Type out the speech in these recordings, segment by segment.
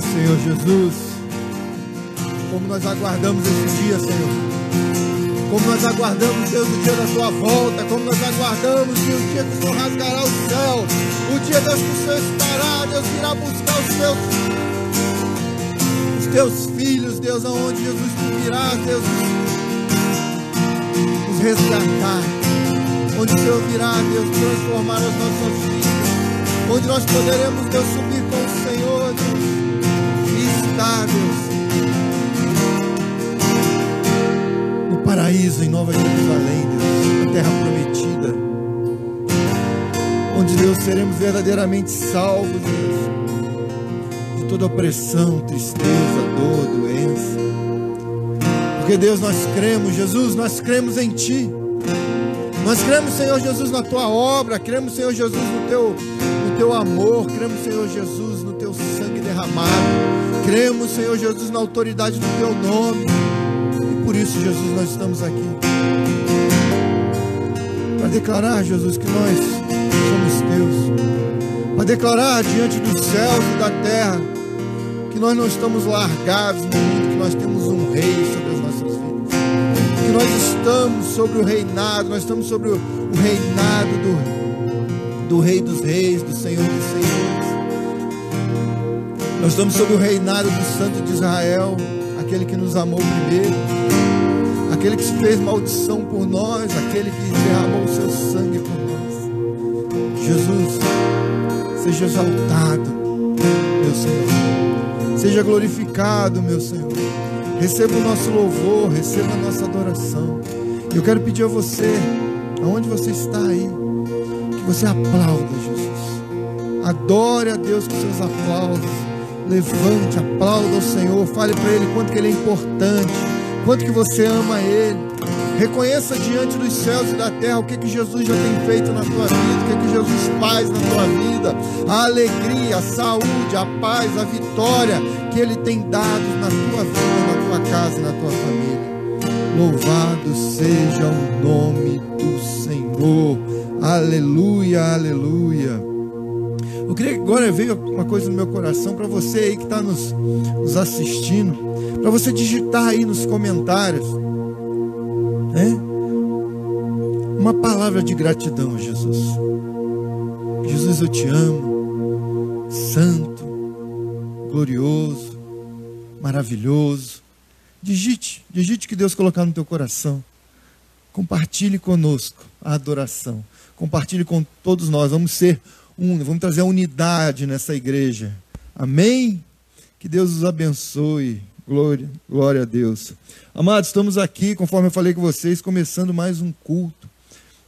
Senhor Jesus, como nós aguardamos esse dia, Senhor. Como nós aguardamos, Deus, o dia da tua volta. Como nós aguardamos, Deus, o dia que o Senhor rasgará o céu. O dia, Deus, que o Senhor estará, Deus, irá buscar os teus, os teus filhos, Deus, aonde Jesus tu virá, Deus, nos resgatar. Onde o Senhor virá, Deus, transformar as nossas vidas. Onde nós poderemos, Deus, subir com o Senhor, Deus. Deus paraíso em Nova Jerusalém, Deus, a terra prometida, onde Deus seremos verdadeiramente salvos, Deus, de toda opressão, tristeza, dor, doença. Porque Deus, nós cremos, Jesus, nós cremos em Ti. Nós cremos, Senhor Jesus, na Tua obra, cremos, Senhor Jesus, no Teu, no teu amor, cremos, Senhor Jesus, no Teu sangue derramado, cremos, Senhor Jesus, na autoridade do Teu nome por isso, Jesus, nós estamos aqui. Para declarar, Jesus, que nós somos teus. Para declarar diante dos céus e da terra que nós não estamos largados no mundo, que nós temos um rei sobre as nossas vidas. Que nós estamos sobre o reinado, nós estamos sobre o, reinado do, do Rei dos Reis, do Senhor dos Senhores. Nós estamos sobre o reinado do Santo de Israel, aquele que nos amou primeiro aquele que fez maldição por nós, aquele que derramou o seu sangue por nós. Jesus, seja exaltado, meu Senhor. Seja glorificado, meu Senhor. Receba o nosso louvor, receba a nossa adoração. Eu quero pedir a você, aonde você está aí, que você aplauda Jesus. Adore a Deus com seus aplausos. Levante, aplauda o Senhor, fale para Ele quanto que Ele é importante quanto que você ama Ele. Reconheça diante dos céus e da terra o que, que Jesus já tem feito na tua vida, o que, que Jesus faz na tua vida, a alegria, a saúde, a paz, a vitória que Ele tem dado na tua vida, na tua casa, na tua família. Louvado seja o nome do Senhor. Aleluia, aleluia. Eu queria que agora veio uma coisa no meu coração para você aí que está nos, nos assistindo para você digitar aí nos comentários, né? Uma palavra de gratidão Jesus. Jesus, eu te amo, santo, glorioso, maravilhoso. Digite, digite que Deus colocar no teu coração. Compartilhe conosco a adoração. Compartilhe com todos nós. Vamos ser um, vamos trazer a unidade nessa igreja. Amém? Que Deus os abençoe. Glória, glória a Deus. Amados, estamos aqui, conforme eu falei com vocês, começando mais um culto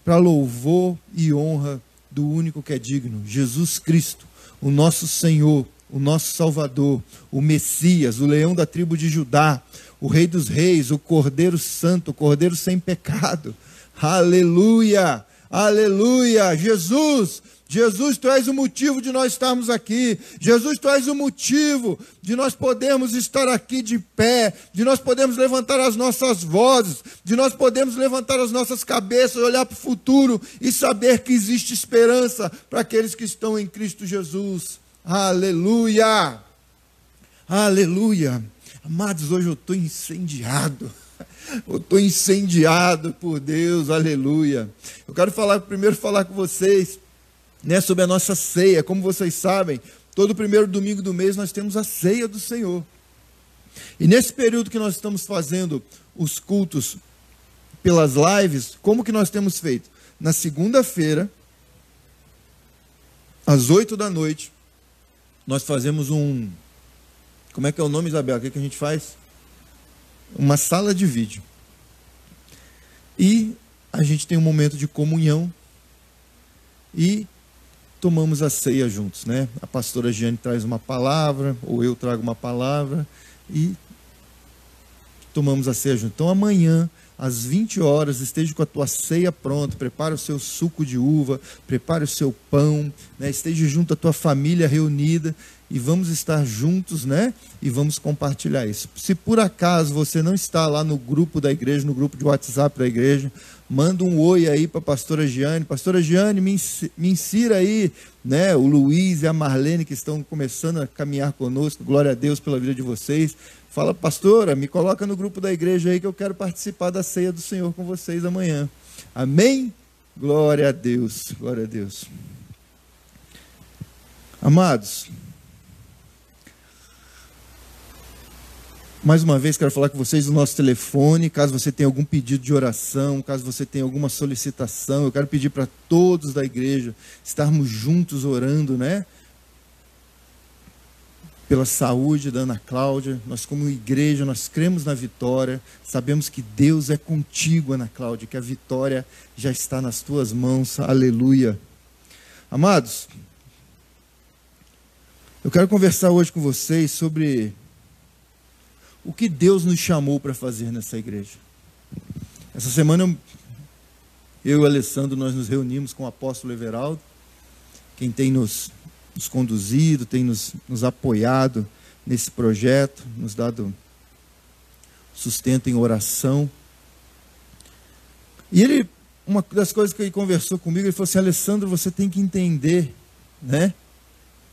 para louvor e honra do único que é digno, Jesus Cristo, o nosso Senhor, o nosso Salvador, o Messias, o leão da tribo de Judá, o Rei dos Reis, o Cordeiro Santo, o Cordeiro sem pecado. Aleluia! Aleluia! Jesus, Jesus, tu és o motivo de nós estarmos aqui. Jesus, tu és o motivo de nós podermos estar aqui de pé, de nós podermos levantar as nossas vozes, de nós podermos levantar as nossas cabeças, olhar para o futuro e saber que existe esperança para aqueles que estão em Cristo Jesus. Aleluia! Aleluia! Amados, hoje eu estou incendiado. Eu estou incendiado por Deus, aleluia. Eu quero falar, primeiro falar com vocês né, sobre a nossa ceia. Como vocês sabem, todo primeiro domingo do mês nós temos a ceia do Senhor. E nesse período que nós estamos fazendo os cultos pelas lives, como que nós temos feito? Na segunda-feira, às oito da noite, nós fazemos um. Como é que é o nome, Isabel? O que, que a gente faz? Uma sala de vídeo. E a gente tem um momento de comunhão. E tomamos a ceia juntos, né? A pastora Giane traz uma palavra, ou eu trago uma palavra, e tomamos a ceia juntos. Então amanhã, às 20 horas, esteja com a tua ceia pronta, prepare o seu suco de uva, prepare o seu pão, né? esteja junto à tua família reunida e vamos estar juntos, né? E vamos compartilhar isso. Se por acaso você não está lá no grupo da igreja, no grupo de WhatsApp da igreja, Manda um oi aí para a pastora Giane. Pastora Giane, me, me insira aí, né? O Luiz e a Marlene que estão começando a caminhar conosco. Glória a Deus pela vida de vocês. Fala, pastora, me coloca no grupo da igreja aí que eu quero participar da ceia do Senhor com vocês amanhã. Amém? Glória a Deus, glória a Deus. Amados, mais uma vez quero falar com vocês do nosso telefone, caso você tenha algum pedido de oração, caso você tenha alguma solicitação, eu quero pedir para todos da igreja estarmos juntos orando, né? pela saúde da Ana Cláudia. Nós, como igreja, nós cremos na vitória. Sabemos que Deus é contigo, Ana Cláudia, que a vitória já está nas tuas mãos. Aleluia. Amados, eu quero conversar hoje com vocês sobre o que Deus nos chamou para fazer nessa igreja. Essa semana eu, e o Alessandro nós nos reunimos com o apóstolo Everaldo, quem tem nos nos conduzido, tem nos, nos apoiado nesse projeto, nos dado sustento em oração. E ele, uma das coisas que ele conversou comigo, ele falou assim: Alessandro, você tem que entender, né?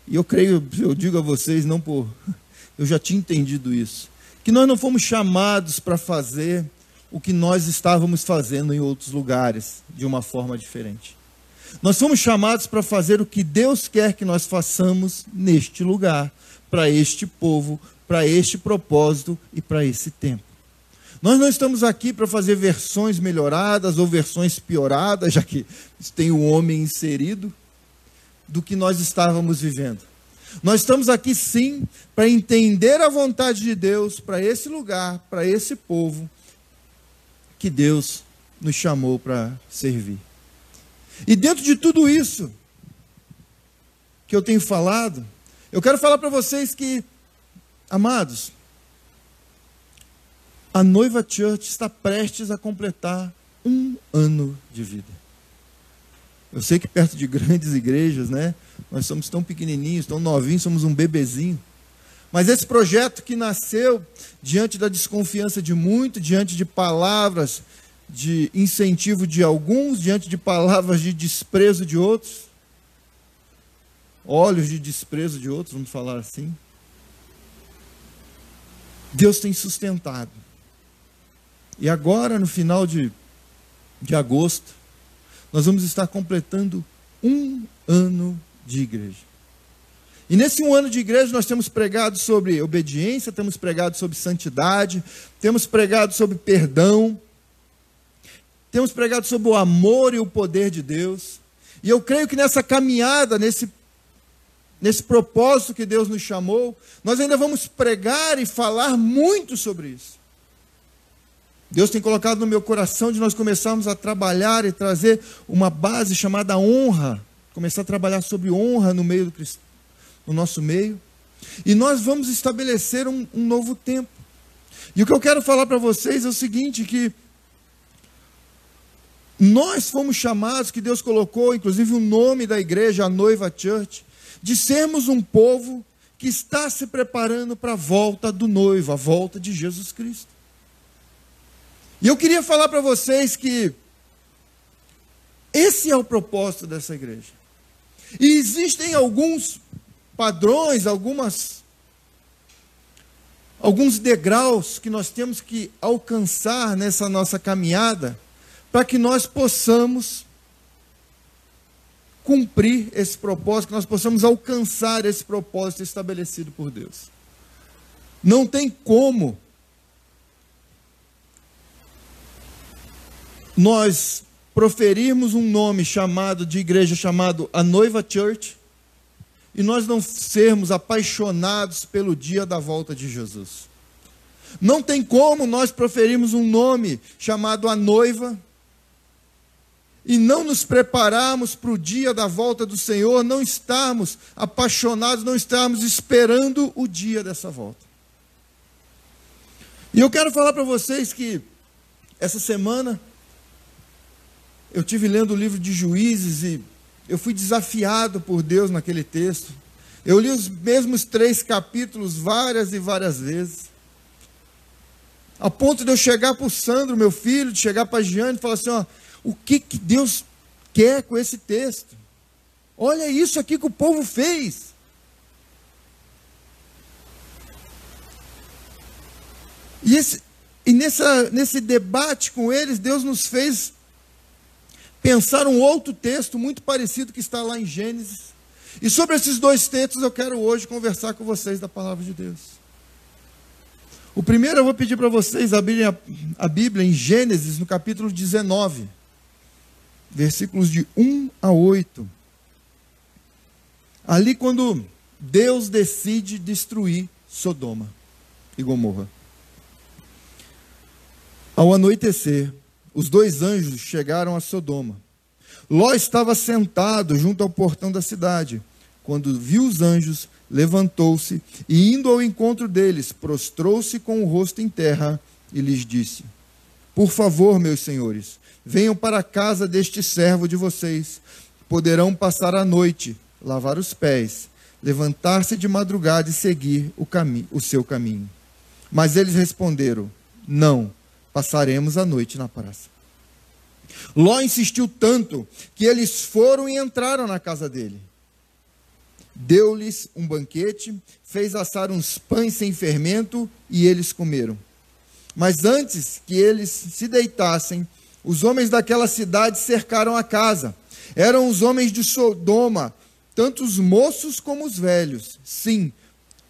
E eu creio, eu digo a vocês, não por. Eu já tinha entendido isso. Que nós não fomos chamados para fazer o que nós estávamos fazendo em outros lugares, de uma forma diferente. Nós fomos chamados para fazer o que Deus quer que nós façamos neste lugar, para este povo, para este propósito e para esse tempo. Nós não estamos aqui para fazer versões melhoradas ou versões pioradas, já que tem o homem inserido, do que nós estávamos vivendo. Nós estamos aqui sim para entender a vontade de Deus para esse lugar, para esse povo que Deus nos chamou para servir. E dentro de tudo isso que eu tenho falado, eu quero falar para vocês que, amados, a noiva Church está prestes a completar um ano de vida. Eu sei que perto de grandes igrejas, né? Nós somos tão pequenininhos, tão novinhos, somos um bebezinho. Mas esse projeto que nasceu diante da desconfiança de muito, diante de palavras de incentivo de alguns diante de palavras de desprezo de outros, olhos de desprezo de outros, vamos falar assim. Deus tem sustentado. E agora, no final de, de agosto, nós vamos estar completando um ano de igreja. E nesse um ano de igreja nós temos pregado sobre obediência, temos pregado sobre santidade, temos pregado sobre perdão, temos pregado sobre o amor e o poder de Deus. E eu creio que nessa caminhada, nesse, nesse propósito que Deus nos chamou, nós ainda vamos pregar e falar muito sobre isso. Deus tem colocado no meu coração de nós começarmos a trabalhar e trazer uma base chamada honra, começar a trabalhar sobre honra no meio do no nosso meio. E nós vamos estabelecer um, um novo tempo. E o que eu quero falar para vocês é o seguinte, que nós fomos chamados, que Deus colocou, inclusive o nome da igreja, a Noiva Church, de sermos um povo que está se preparando para a volta do noivo, a volta de Jesus Cristo. E eu queria falar para vocês que esse é o propósito dessa igreja. E existem alguns padrões, algumas alguns degraus que nós temos que alcançar nessa nossa caminhada para que nós possamos cumprir esse propósito, que nós possamos alcançar esse propósito estabelecido por Deus. Não tem como nós proferirmos um nome chamado de igreja chamado a Noiva Church e nós não sermos apaixonados pelo dia da volta de Jesus. Não tem como nós proferirmos um nome chamado a noiva e não nos prepararmos para o dia da volta do Senhor, não estarmos apaixonados, não estarmos esperando o dia dessa volta. E eu quero falar para vocês que essa semana eu tive lendo o livro de Juízes e eu fui desafiado por Deus naquele texto. Eu li os mesmos três capítulos várias e várias vezes. A ponto de eu chegar para o Sandro, meu filho, de chegar para a Giane e falar assim: ó, o que, que Deus quer com esse texto. Olha isso aqui que o povo fez. E, esse, e nessa, nesse debate com eles, Deus nos fez pensar um outro texto muito parecido que está lá em Gênesis. E sobre esses dois textos eu quero hoje conversar com vocês da palavra de Deus. O primeiro eu vou pedir para vocês abrirem a, a Bíblia em Gênesis, no capítulo 19, versículos de 1 a 8. Ali, quando Deus decide destruir Sodoma e Gomorra. Ao anoitecer, os dois anjos chegaram a Sodoma. Ló estava sentado junto ao portão da cidade. Quando viu os anjos, levantou-se e, indo ao encontro deles, prostrou-se com o rosto em terra e lhes disse: Por favor, meus senhores, venham para a casa deste servo de vocês. Poderão passar a noite, lavar os pés, levantar-se de madrugada e seguir o, o seu caminho. Mas eles responderam: Não passaremos a noite na praça. Ló insistiu tanto que eles foram e entraram na casa dele. Deu-lhes um banquete, fez assar uns pães sem fermento e eles comeram. Mas antes que eles se deitassem, os homens daquela cidade cercaram a casa. Eram os homens de Sodoma, tanto os moços como os velhos. Sim,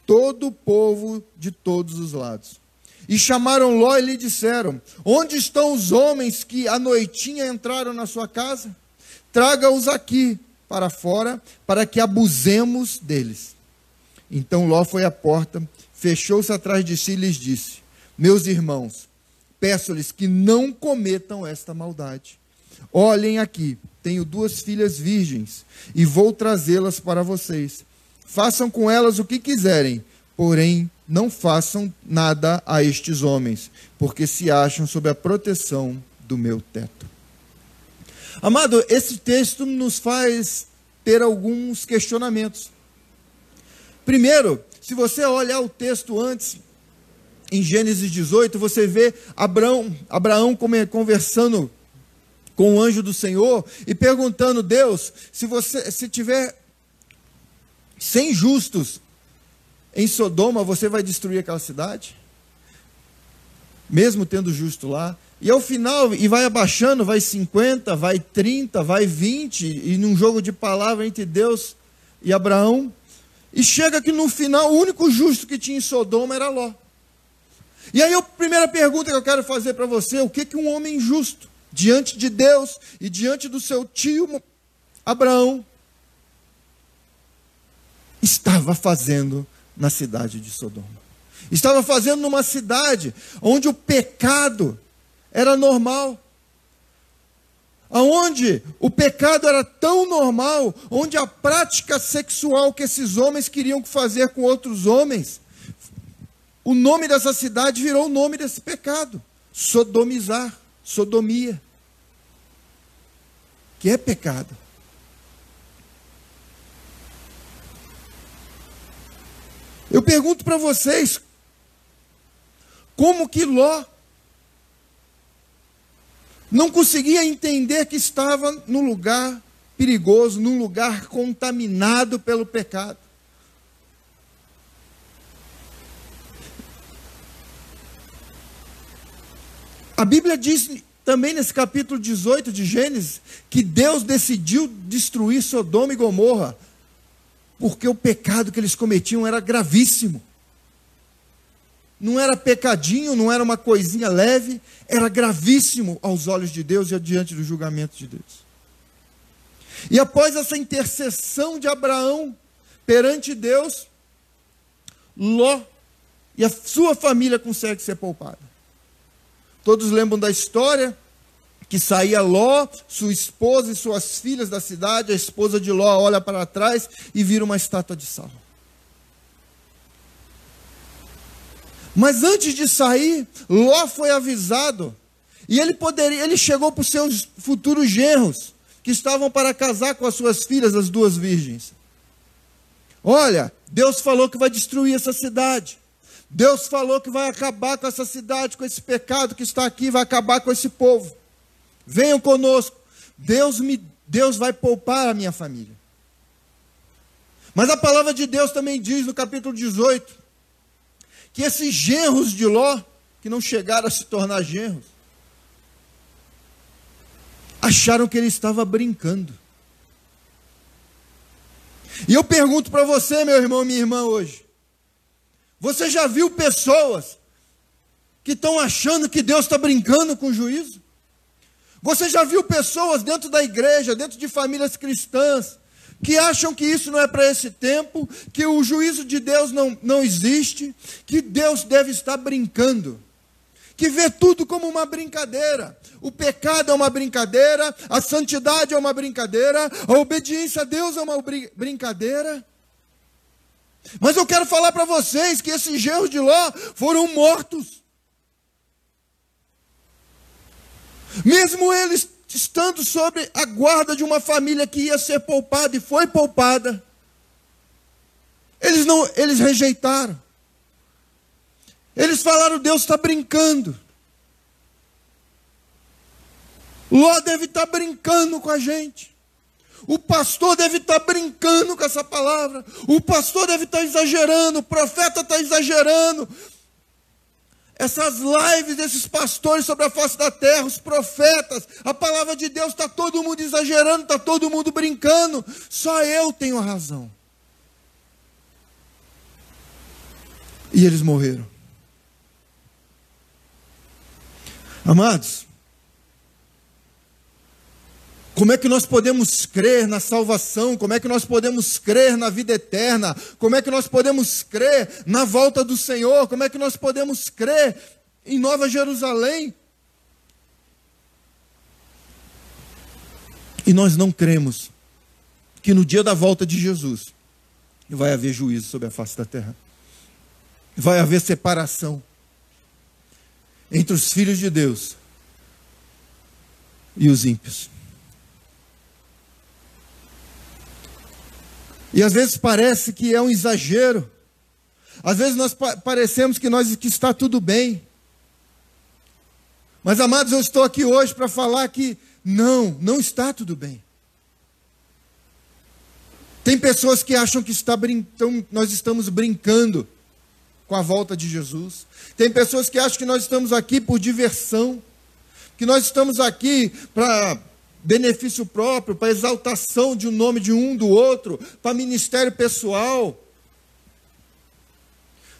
todo o povo de todos os lados. E chamaram Ló e lhe disseram: Onde estão os homens que à noitinha entraram na sua casa? Traga-os aqui para fora, para que abusemos deles. Então Ló foi à porta, fechou-se atrás de si e lhes disse: Meus irmãos, peço-lhes que não cometam esta maldade. Olhem aqui, tenho duas filhas virgens e vou trazê-las para vocês. Façam com elas o que quiserem, porém não façam nada a estes homens, porque se acham sob a proteção do meu teto. Amado, esse texto nos faz ter alguns questionamentos. Primeiro, se você olhar o texto antes, em Gênesis 18, você vê Abraão, Abraão conversando com o anjo do Senhor e perguntando: Deus, se você se tiver 100 justos, em Sodoma você vai destruir aquela cidade? Mesmo tendo justo lá. E ao final, e vai abaixando, vai 50, vai 30, vai 20, e num jogo de palavra entre Deus e Abraão. E chega que no final, o único justo que tinha em Sodoma era Ló. E aí a primeira pergunta que eu quero fazer para você, o que, que um homem justo, diante de Deus e diante do seu tio Abraão, estava fazendo na cidade de Sodoma. Estava fazendo numa cidade onde o pecado era normal. Aonde o pecado era tão normal, onde a prática sexual que esses homens queriam fazer com outros homens, o nome dessa cidade virou o nome desse pecado: sodomizar, sodomia, que é pecado. Eu pergunto para vocês, como que Ló não conseguia entender que estava num lugar perigoso, num lugar contaminado pelo pecado? A Bíblia diz também nesse capítulo 18 de Gênesis que Deus decidiu destruir Sodoma e Gomorra porque o pecado que eles cometiam era gravíssimo. Não era pecadinho, não era uma coisinha leve, era gravíssimo aos olhos de Deus e diante do julgamento de Deus. E após essa intercessão de Abraão perante Deus, Ló e a sua família conseguem ser poupada. Todos lembram da história? Que saía Ló, sua esposa e suas filhas da cidade, a esposa de Ló olha para trás e vira uma estátua de sal. Mas antes de sair, Ló foi avisado e ele poderia, ele chegou para os seus futuros genros que estavam para casar com as suas filhas, as duas virgens. Olha, Deus falou que vai destruir essa cidade. Deus falou que vai acabar com essa cidade, com esse pecado que está aqui, vai acabar com esse povo. Venham conosco. Deus, me, Deus vai poupar a minha família. Mas a palavra de Deus também diz no capítulo 18 que esses genros de Ló, que não chegaram a se tornar genros, acharam que ele estava brincando. E eu pergunto para você, meu irmão minha irmã, hoje: você já viu pessoas que estão achando que Deus está brincando com o juízo? Você já viu pessoas dentro da igreja, dentro de famílias cristãs, que acham que isso não é para esse tempo, que o juízo de Deus não, não existe, que Deus deve estar brincando, que vê tudo como uma brincadeira. O pecado é uma brincadeira, a santidade é uma brincadeira, a obediência a Deus é uma brincadeira. Mas eu quero falar para vocês que esses genros de Ló foram mortos. Mesmo eles estando sob a guarda de uma família que ia ser poupada e foi poupada, eles não, eles rejeitaram. Eles falaram: Deus está brincando. Ló deve estar tá brincando com a gente. O pastor deve estar tá brincando com essa palavra. O pastor deve estar tá exagerando. O profeta está exagerando essas lives desses pastores sobre a face da terra, os profetas, a palavra de Deus, está todo mundo exagerando, está todo mundo brincando, só eu tenho a razão. E eles morreram. Amados, como é que nós podemos crer na salvação? Como é que nós podemos crer na vida eterna? Como é que nós podemos crer na volta do Senhor? Como é que nós podemos crer em Nova Jerusalém? E nós não cremos que no dia da volta de Jesus vai haver juízo sobre a face da terra. Vai haver separação entre os filhos de Deus e os ímpios. E às vezes parece que é um exagero. Às vezes nós pa parecemos que nós que está tudo bem. Mas amados, eu estou aqui hoje para falar que não, não está tudo bem. Tem pessoas que acham que está então, nós estamos brincando com a volta de Jesus. Tem pessoas que acham que nós estamos aqui por diversão, que nós estamos aqui para benefício próprio, para exaltação de um nome de um do outro, para ministério pessoal.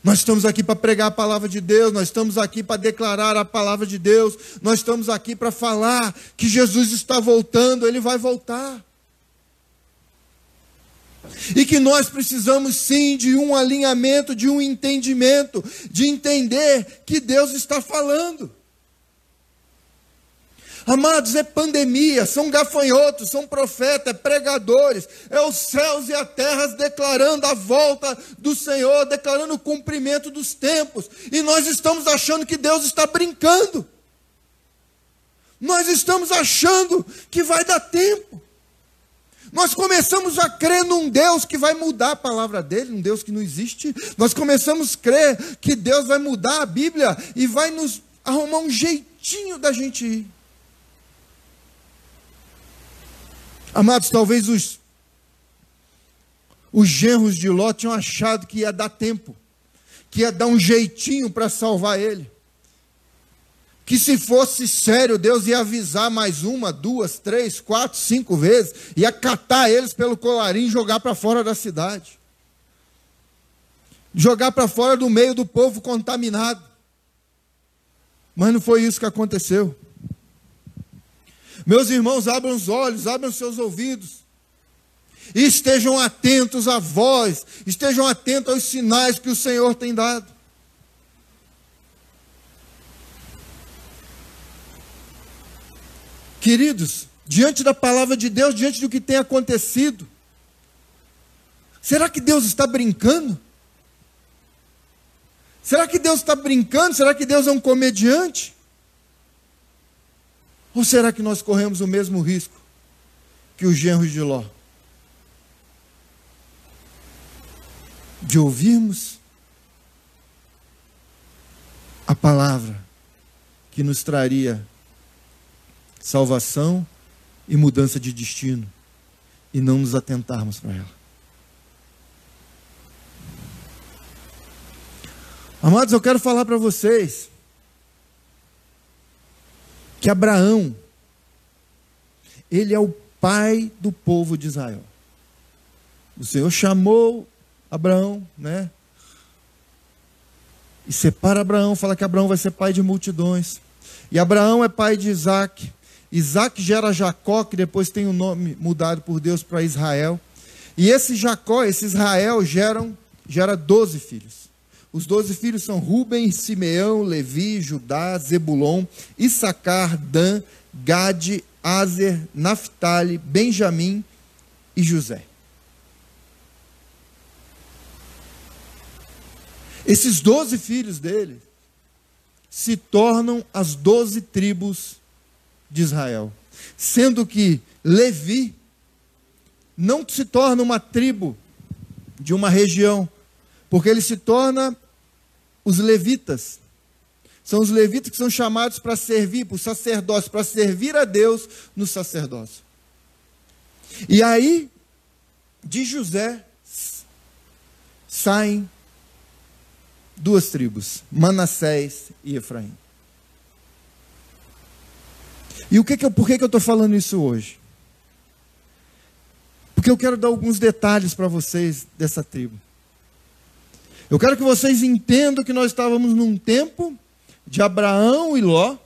Nós estamos aqui para pregar a palavra de Deus, nós estamos aqui para declarar a palavra de Deus, nós estamos aqui para falar que Jesus está voltando, ele vai voltar. E que nós precisamos sim de um alinhamento, de um entendimento, de entender que Deus está falando. Amados, é pandemia, são gafanhotos, são profetas, é pregadores, é os céus e a terra declarando a volta do Senhor, declarando o cumprimento dos tempos. E nós estamos achando que Deus está brincando. Nós estamos achando que vai dar tempo. Nós começamos a crer num Deus que vai mudar a palavra dele, um Deus que não existe. Nós começamos a crer que Deus vai mudar a Bíblia e vai nos arrumar um jeitinho da gente ir. Amados, talvez os, os genros de Ló tinham achado que ia dar tempo, que ia dar um jeitinho para salvar ele. Que se fosse sério, Deus ia avisar mais uma, duas, três, quatro, cinco vezes, ia catar eles pelo colarinho e jogar para fora da cidade. Jogar para fora do meio do povo contaminado. Mas não foi isso que aconteceu. Meus irmãos, abram os olhos, abram os seus ouvidos. E estejam atentos à voz, estejam atentos aos sinais que o Senhor tem dado. Queridos, diante da palavra de Deus, diante do que tem acontecido, será que Deus está brincando? Será que Deus está brincando? Será que Deus é um comediante? Ou será que nós corremos o mesmo risco que os genros de Ló? De ouvirmos a palavra que nos traria salvação e mudança de destino e não nos atentarmos para ela. Amados, eu quero falar para vocês que Abraão, ele é o pai do povo de Israel. O Senhor chamou Abraão, né? E separa Abraão, fala que Abraão vai ser pai de multidões. E Abraão é pai de Isaac. Isaac gera Jacó, que depois tem o nome mudado por Deus para Israel. E esse Jacó, esse Israel, geram, gera doze filhos. Os doze filhos são Ruben, Simeão, Levi, Judá, Zebulon, Issacar, Dan, Gade, Azer, Naphtali, Benjamim e José. Esses doze filhos dele se tornam as doze tribos de Israel. Sendo que Levi não se torna uma tribo de uma região, porque ele se torna os levitas. São os levitas que são chamados para servir, para o sacerdócio, para servir a Deus no sacerdócio. E aí, de José, saem duas tribos, Manassés e Efraim. E o que que eu, por que, que eu estou falando isso hoje? Porque eu quero dar alguns detalhes para vocês dessa tribo. Eu quero que vocês entendam que nós estávamos num tempo de Abraão e Ló.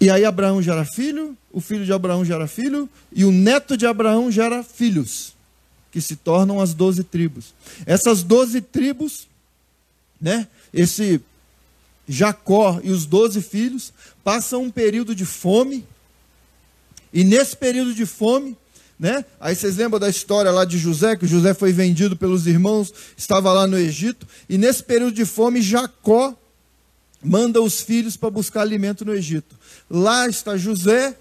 E aí Abraão gera filho, o filho de Abraão gera filho, e o neto de Abraão gera filhos que se tornam as doze tribos. Essas doze tribos, né? Esse Jacó e os doze filhos passam um período de fome. E nesse período de fome, né? Aí vocês lembram da história lá de José, que José foi vendido pelos irmãos, estava lá no Egito, e nesse período de fome Jacó manda os filhos para buscar alimento no Egito. Lá está José,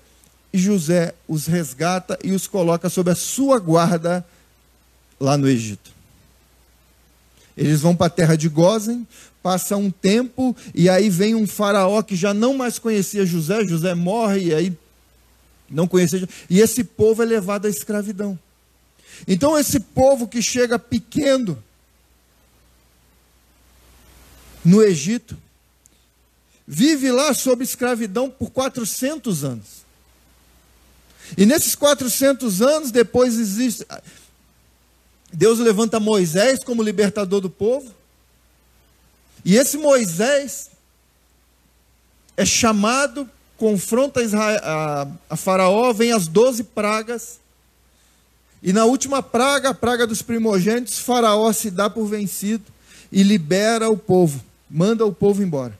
e José os resgata e os coloca sob a sua guarda lá no Egito. Eles vão para a terra de Gozen, passa um tempo, e aí vem um faraó que já não mais conhecia José, José morre, e aí não conhecia, e esse povo é levado à escravidão. Então esse povo que chega pequeno no Egito, vive lá sob escravidão por 400 anos. E nesses 400 anos, depois existe Deus levanta Moisés como libertador do povo. E esse Moisés é chamado, confronta Israel, a, a Faraó, vem as doze pragas. E na última praga, a praga dos primogênitos, Faraó se dá por vencido e libera o povo, manda o povo embora.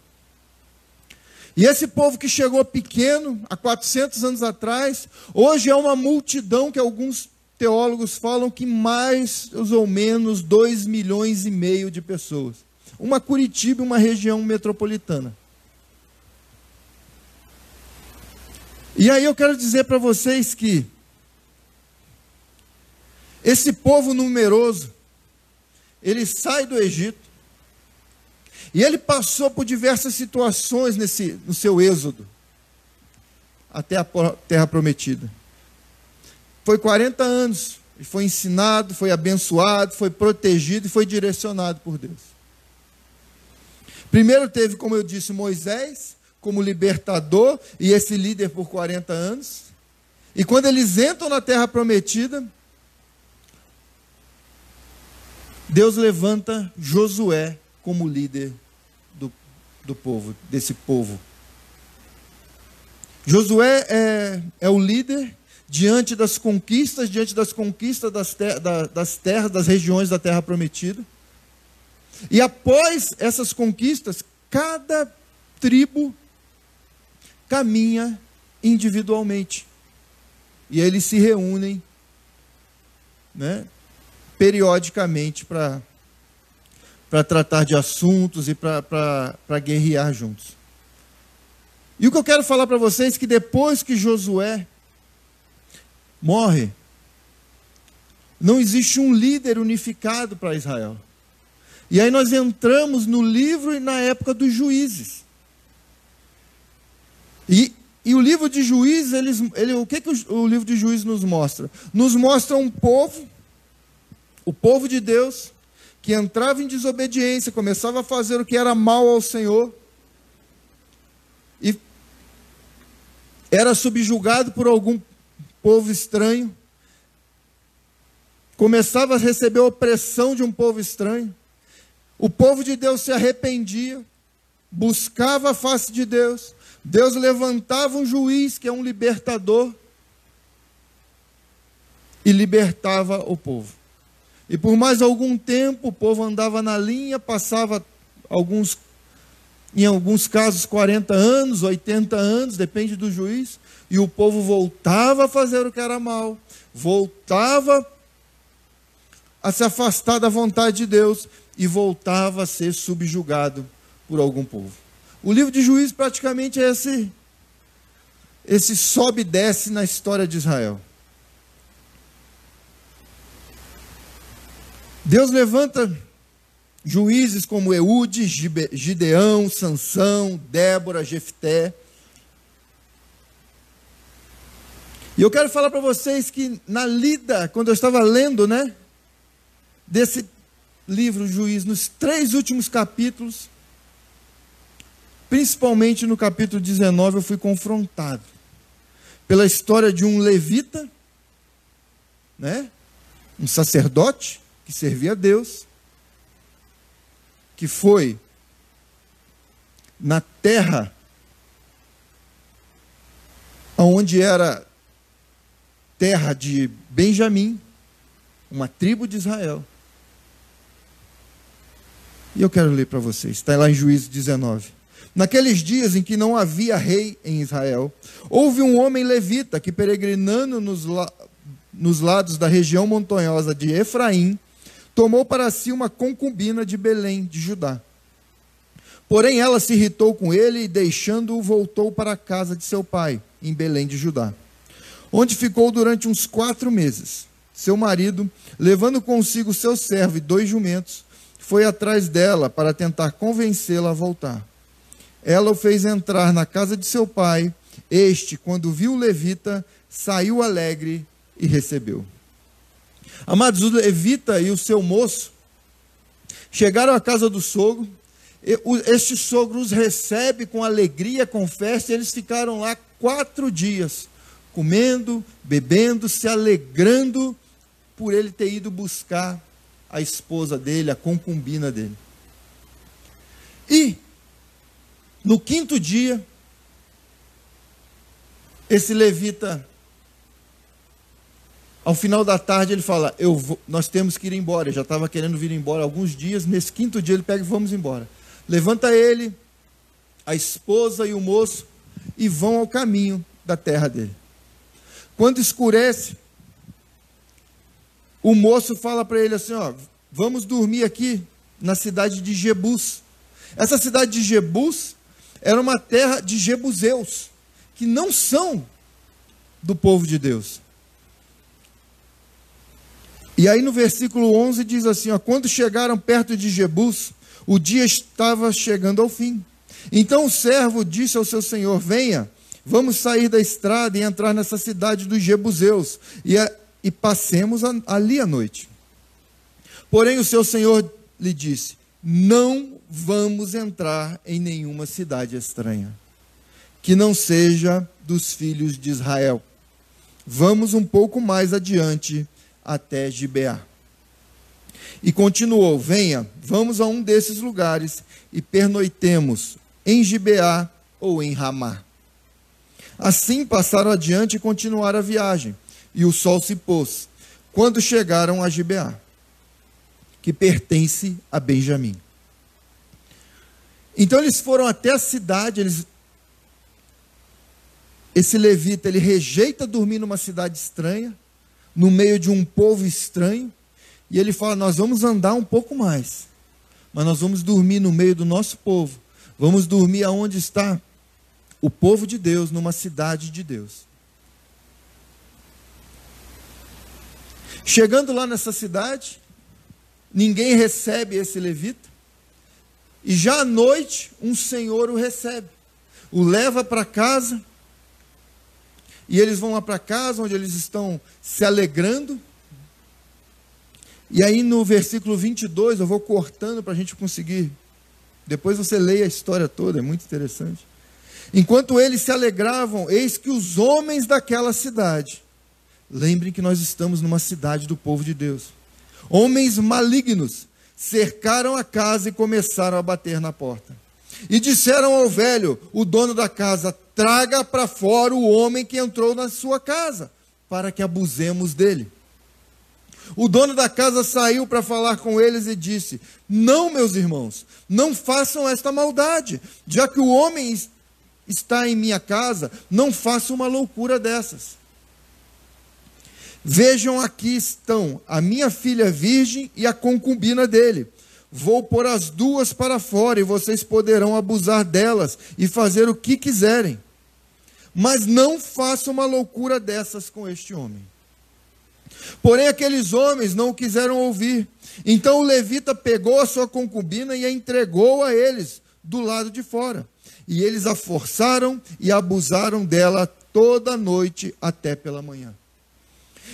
E esse povo que chegou pequeno, há 400 anos atrás, hoje é uma multidão que alguns teólogos falam que mais ou menos 2 milhões e meio de pessoas. Uma Curitiba uma região metropolitana. E aí eu quero dizer para vocês que esse povo numeroso, ele sai do Egito e ele passou por diversas situações nesse, no seu êxodo até a terra prometida. Foi 40 anos. E foi ensinado, foi abençoado, foi protegido e foi direcionado por Deus. Primeiro teve, como eu disse, Moisés como libertador e esse líder por 40 anos. E quando eles entram na terra prometida, Deus levanta Josué como líder do, do povo, desse povo. Josué é, é o líder diante das conquistas, diante das conquistas das, ter, da, das terras, das regiões da terra prometida. E após essas conquistas, cada tribo caminha individualmente. E eles se reúnem né, periodicamente para tratar de assuntos e para guerrear juntos. E o que eu quero falar para vocês é que depois que Josué morre, não existe um líder unificado para Israel. E aí nós entramos no livro e na época dos juízes. E, e o livro de Juízes, eles, ele, o que, que o, o livro de Juízes nos mostra? Nos mostra um povo, o povo de Deus, que entrava em desobediência, começava a fazer o que era mal ao Senhor, e era subjugado por algum povo estranho, começava a receber a opressão de um povo estranho. O povo de Deus se arrependia, buscava a face de Deus. Deus levantava um juiz, que é um libertador, e libertava o povo. E por mais algum tempo o povo andava na linha, passava alguns, em alguns casos, 40 anos, 80 anos, depende do juiz, e o povo voltava a fazer o que era mal, voltava a se afastar da vontade de Deus e voltava a ser subjugado por algum povo. O livro de Juízes praticamente é esse esse sobe e desce na história de Israel. Deus levanta juízes como Eude, Gideão, Sansão, Débora, Jefté. E eu quero falar para vocês que na lida, quando eu estava lendo, né, desse livro Juiz, nos três últimos capítulos, principalmente no capítulo 19, eu fui confrontado pela história de um levita, né, um sacerdote, que servia a Deus, que foi na terra onde era terra de Benjamim, uma tribo de Israel. E eu quero ler para vocês, está lá em Juízo 19. Naqueles dias em que não havia rei em Israel, houve um homem levita que, peregrinando nos, la nos lados da região montanhosa de Efraim, tomou para si uma concubina de Belém, de Judá. Porém, ela se irritou com ele e, deixando-o, voltou para a casa de seu pai, em Belém de Judá, onde ficou durante uns quatro meses. Seu marido, levando consigo seu servo e dois jumentos, foi atrás dela para tentar convencê-la a voltar. Ela o fez entrar na casa de seu pai. Este, quando viu o levita, saiu alegre e recebeu. Amados, o levita e o seu moço chegaram à casa do sogro. Este sogro os recebe com alegria, com festa, e eles ficaram lá quatro dias, comendo, bebendo, se alegrando por ele ter ido buscar a esposa dele, a concubina dele. E, no quinto dia, esse levita ao final da tarde ele fala: eu vou, nós temos que ir embora. Eu já estava querendo vir embora alguns dias. Nesse quinto dia ele pega e vamos embora. Levanta ele, a esposa e o moço e vão ao caminho da terra dele. Quando escurece, o moço fala para ele assim: ó, vamos dormir aqui na cidade de Jebus. Essa cidade de Jebus era uma terra de jebuseus, que não são do povo de Deus. E aí no versículo 11 diz assim: ó, quando chegaram perto de Jebus, o dia estava chegando ao fim. Então o servo disse ao seu senhor: Venha, vamos sair da estrada e entrar nessa cidade dos Jebuseus e, a, e passemos a, ali a noite. Porém o seu senhor lhe disse: Não vamos entrar em nenhuma cidade estranha, que não seja dos filhos de Israel. Vamos um pouco mais adiante até Gibeá. E continuou: Venha, vamos a um desses lugares e pernoitemos em Gibeá ou em Ramá. Assim passaram adiante e continuaram a viagem, e o sol se pôs, quando chegaram a Gibeá, que pertence a Benjamim. Então eles foram até a cidade, eles esse levita, ele rejeita dormir numa cidade estranha, no meio de um povo estranho, e ele fala: Nós vamos andar um pouco mais, mas nós vamos dormir no meio do nosso povo, vamos dormir aonde está o povo de Deus, numa cidade de Deus. Chegando lá nessa cidade, ninguém recebe esse levita, e já à noite um senhor o recebe. o leva para casa. E eles vão lá para casa, onde eles estão se alegrando. E aí no versículo 22, eu vou cortando para a gente conseguir. Depois você leia a história toda, é muito interessante. Enquanto eles se alegravam, eis que os homens daquela cidade, lembrem que nós estamos numa cidade do povo de Deus, homens malignos, cercaram a casa e começaram a bater na porta. E disseram ao velho, o dono da casa: traga para fora o homem que entrou na sua casa, para que abusemos dele. O dono da casa saiu para falar com eles e disse: Não, meus irmãos, não façam esta maldade, já que o homem está em minha casa, não faça uma loucura dessas. Vejam aqui estão a minha filha virgem e a concubina dele. Vou pôr as duas para fora e vocês poderão abusar delas e fazer o que quiserem. Mas não façam uma loucura dessas com este homem. Porém, aqueles homens não quiseram ouvir. Então o levita pegou a sua concubina e a entregou a eles do lado de fora. E eles a forçaram e abusaram dela toda a noite até pela manhã.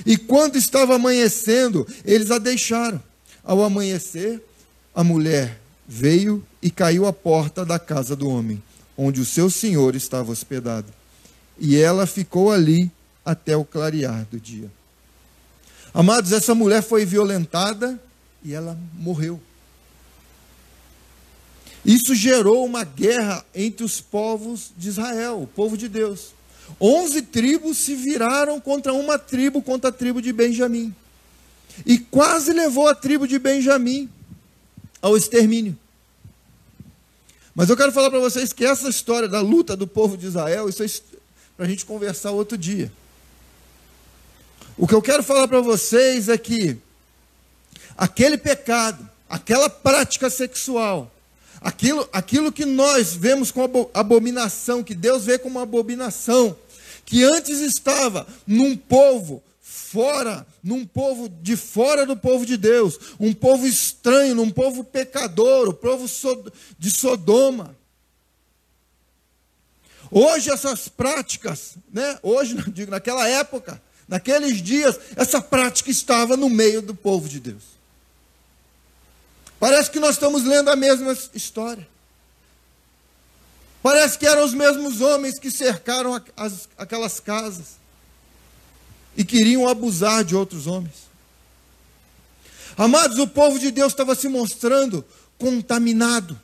E quando estava amanhecendo, eles a deixaram. Ao amanhecer, a mulher veio e caiu à porta da casa do homem, onde o seu senhor estava hospedado. E ela ficou ali até o clarear do dia. Amados, essa mulher foi violentada e ela morreu. Isso gerou uma guerra entre os povos de Israel, o povo de Deus. Onze tribos se viraram contra uma tribo, contra a tribo de Benjamim. E quase levou a tribo de Benjamim ao extermínio. Mas eu quero falar para vocês que essa história da luta do povo de Israel, isso é para a gente conversar outro dia. O que eu quero falar para vocês é que aquele pecado, aquela prática sexual, aquilo, aquilo que nós vemos como abominação, que Deus vê como abominação, que antes estava num povo fora, num povo de fora do povo de Deus, um povo estranho, num povo pecador, o povo de Sodoma. Hoje essas práticas, né? Hoje, digo, naquela época, Naqueles dias, essa prática estava no meio do povo de Deus. Parece que nós estamos lendo a mesma história. Parece que eram os mesmos homens que cercaram as, aquelas casas e queriam abusar de outros homens. Amados, o povo de Deus estava se mostrando contaminado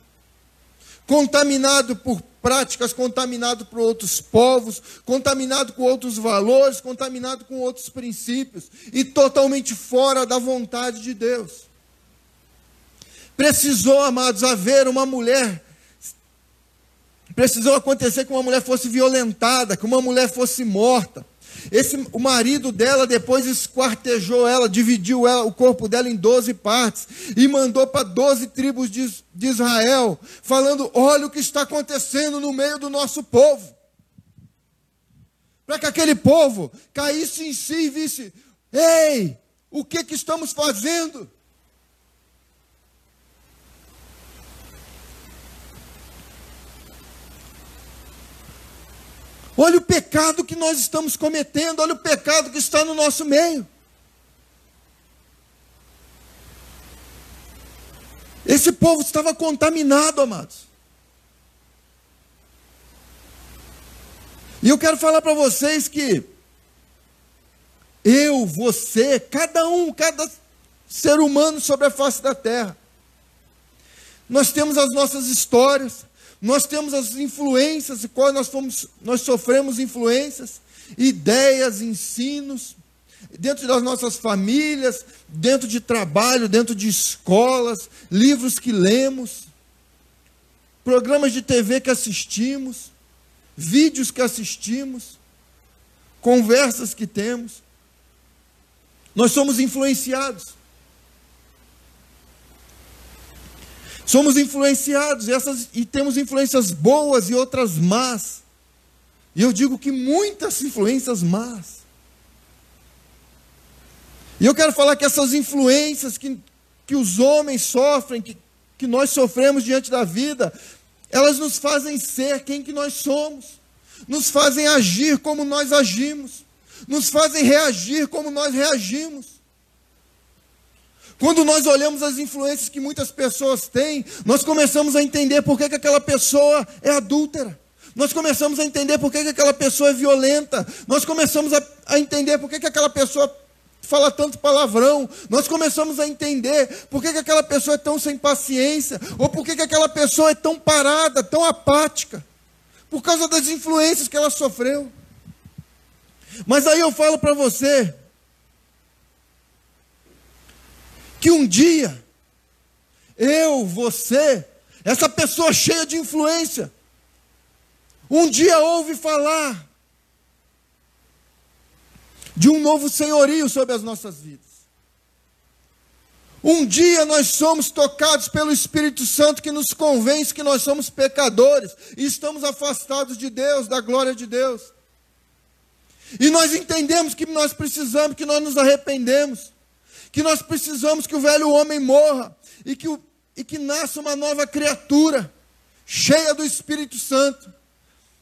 contaminado por práticas, contaminado por outros povos, contaminado com outros valores, contaminado com outros princípios e totalmente fora da vontade de Deus. Precisou, amados, haver uma mulher precisou acontecer que uma mulher fosse violentada, que uma mulher fosse morta. Esse, o marido dela depois esquartejou ela, dividiu ela, o corpo dela em 12 partes e mandou para 12 tribos de, de Israel, falando: Olha o que está acontecendo no meio do nosso povo. Para que aquele povo caísse em si e visse: Ei, o que, que estamos fazendo? Olha o pecado que nós estamos cometendo, olha o pecado que está no nosso meio. Esse povo estava contaminado, amados. E eu quero falar para vocês que eu, você, cada um, cada ser humano sobre a face da terra, nós temos as nossas histórias, nós temos as influências, e quais nós, fomos, nós sofremos influências, ideias, ensinos, dentro das nossas famílias, dentro de trabalho, dentro de escolas, livros que lemos, programas de TV que assistimos, vídeos que assistimos, conversas que temos. Nós somos influenciados. Somos influenciados e, essas, e temos influências boas e outras más. E eu digo que muitas influências más. E eu quero falar que essas influências que, que os homens sofrem, que, que nós sofremos diante da vida, elas nos fazem ser quem que nós somos, nos fazem agir como nós agimos, nos fazem reagir como nós reagimos. Quando nós olhamos as influências que muitas pessoas têm, nós começamos a entender por que, que aquela pessoa é adúltera. Nós começamos a entender por que, que aquela pessoa é violenta. Nós começamos a, a entender por que, que aquela pessoa fala tanto palavrão. Nós começamos a entender por que, que aquela pessoa é tão sem paciência. Ou por que, que aquela pessoa é tão parada, tão apática. Por causa das influências que ela sofreu. Mas aí eu falo para você, que um dia, eu, você, essa pessoa cheia de influência, um dia ouve falar de um novo senhorio sobre as nossas vidas. Um dia nós somos tocados pelo Espírito Santo que nos convence que nós somos pecadores e estamos afastados de Deus, da glória de Deus. E nós entendemos que nós precisamos, que nós nos arrependemos que nós precisamos que o velho homem morra e que, o, e que nasça uma nova criatura, cheia do Espírito Santo,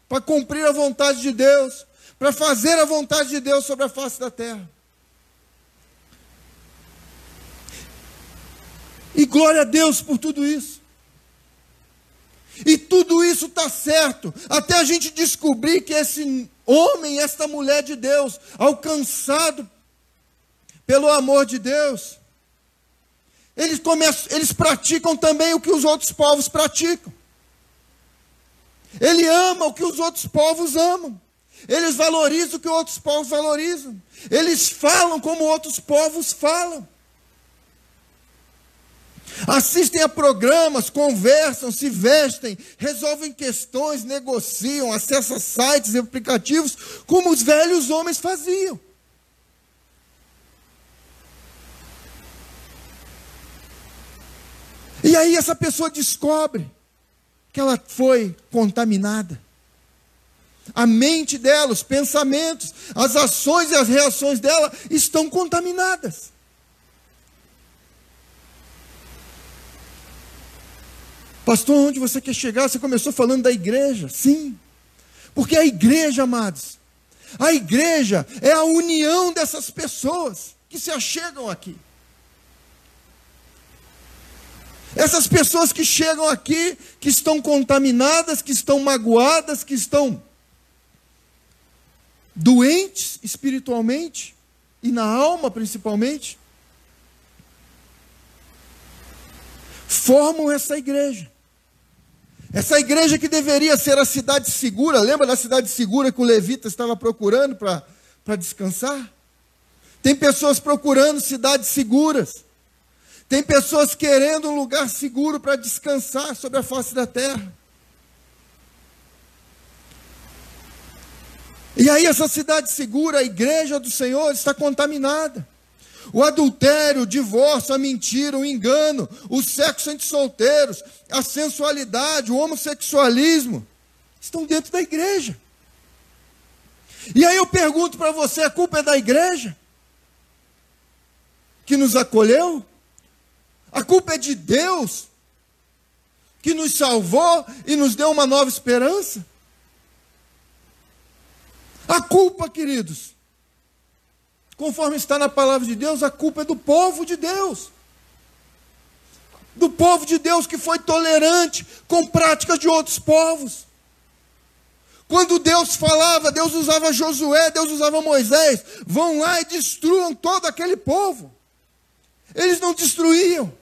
para cumprir a vontade de Deus, para fazer a vontade de Deus sobre a face da terra. E glória a Deus por tudo isso. E tudo isso está certo, até a gente descobrir que esse homem, esta mulher de Deus, alcançado pelo amor de Deus, eles, começam, eles praticam também o que os outros povos praticam. Ele ama o que os outros povos amam. Eles valorizam o que outros povos valorizam. Eles falam como outros povos falam. Assistem a programas, conversam, se vestem, resolvem questões, negociam, acessam sites e aplicativos, como os velhos homens faziam. E aí essa pessoa descobre que ela foi contaminada. A mente dela, os pensamentos, as ações e as reações dela estão contaminadas. Pastor, onde você quer chegar? Você começou falando da igreja. Sim. Porque a igreja, amados, a igreja é a união dessas pessoas que se achegam aqui. Essas pessoas que chegam aqui, que estão contaminadas, que estão magoadas, que estão doentes espiritualmente e na alma principalmente, formam essa igreja. Essa igreja que deveria ser a cidade segura, lembra da cidade segura que o levita estava procurando para descansar? Tem pessoas procurando cidades seguras. Tem pessoas querendo um lugar seguro para descansar sobre a face da terra. E aí, essa cidade segura, a igreja do Senhor, está contaminada. O adultério, o divórcio, a mentira, o engano, o sexo entre solteiros, a sensualidade, o homossexualismo, estão dentro da igreja. E aí eu pergunto para você: a culpa é da igreja? Que nos acolheu? A culpa é de Deus, que nos salvou e nos deu uma nova esperança. A culpa, queridos, conforme está na palavra de Deus, a culpa é do povo de Deus. Do povo de Deus que foi tolerante com práticas de outros povos. Quando Deus falava, Deus usava Josué, Deus usava Moisés, vão lá e destruam todo aquele povo. Eles não destruíam.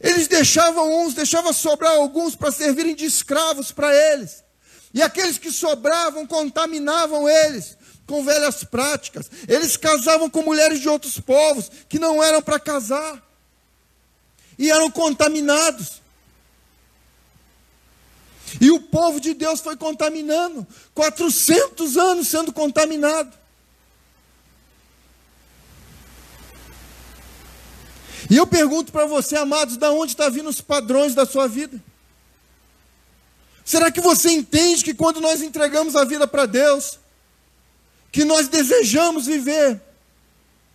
Eles deixavam uns, deixavam sobrar alguns para servirem de escravos para eles. E aqueles que sobravam contaminavam eles com velhas práticas. Eles casavam com mulheres de outros povos que não eram para casar. E eram contaminados. E o povo de Deus foi contaminando 400 anos sendo contaminado. E eu pergunto para você, amados, da onde estão tá vindo os padrões da sua vida? Será que você entende que quando nós entregamos a vida para Deus, que nós desejamos viver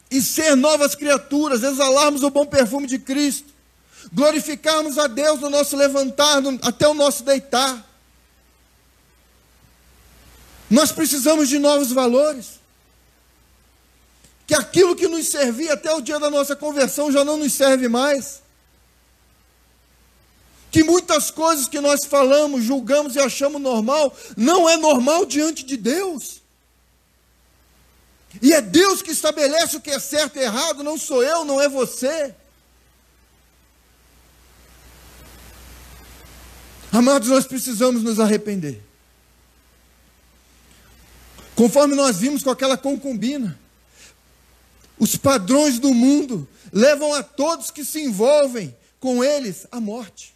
e ser novas criaturas, exalarmos o bom perfume de Cristo, glorificarmos a Deus no nosso levantar, no, até o nosso deitar. Nós precisamos de novos valores. Que aquilo que nos servia até o dia da nossa conversão já não nos serve mais. Que muitas coisas que nós falamos, julgamos e achamos normal, não é normal diante de Deus. E é Deus que estabelece o que é certo e errado, não sou eu, não é você. Amados, nós precisamos nos arrepender. Conforme nós vimos com aquela concubina, os padrões do mundo levam a todos que se envolvem com eles à morte.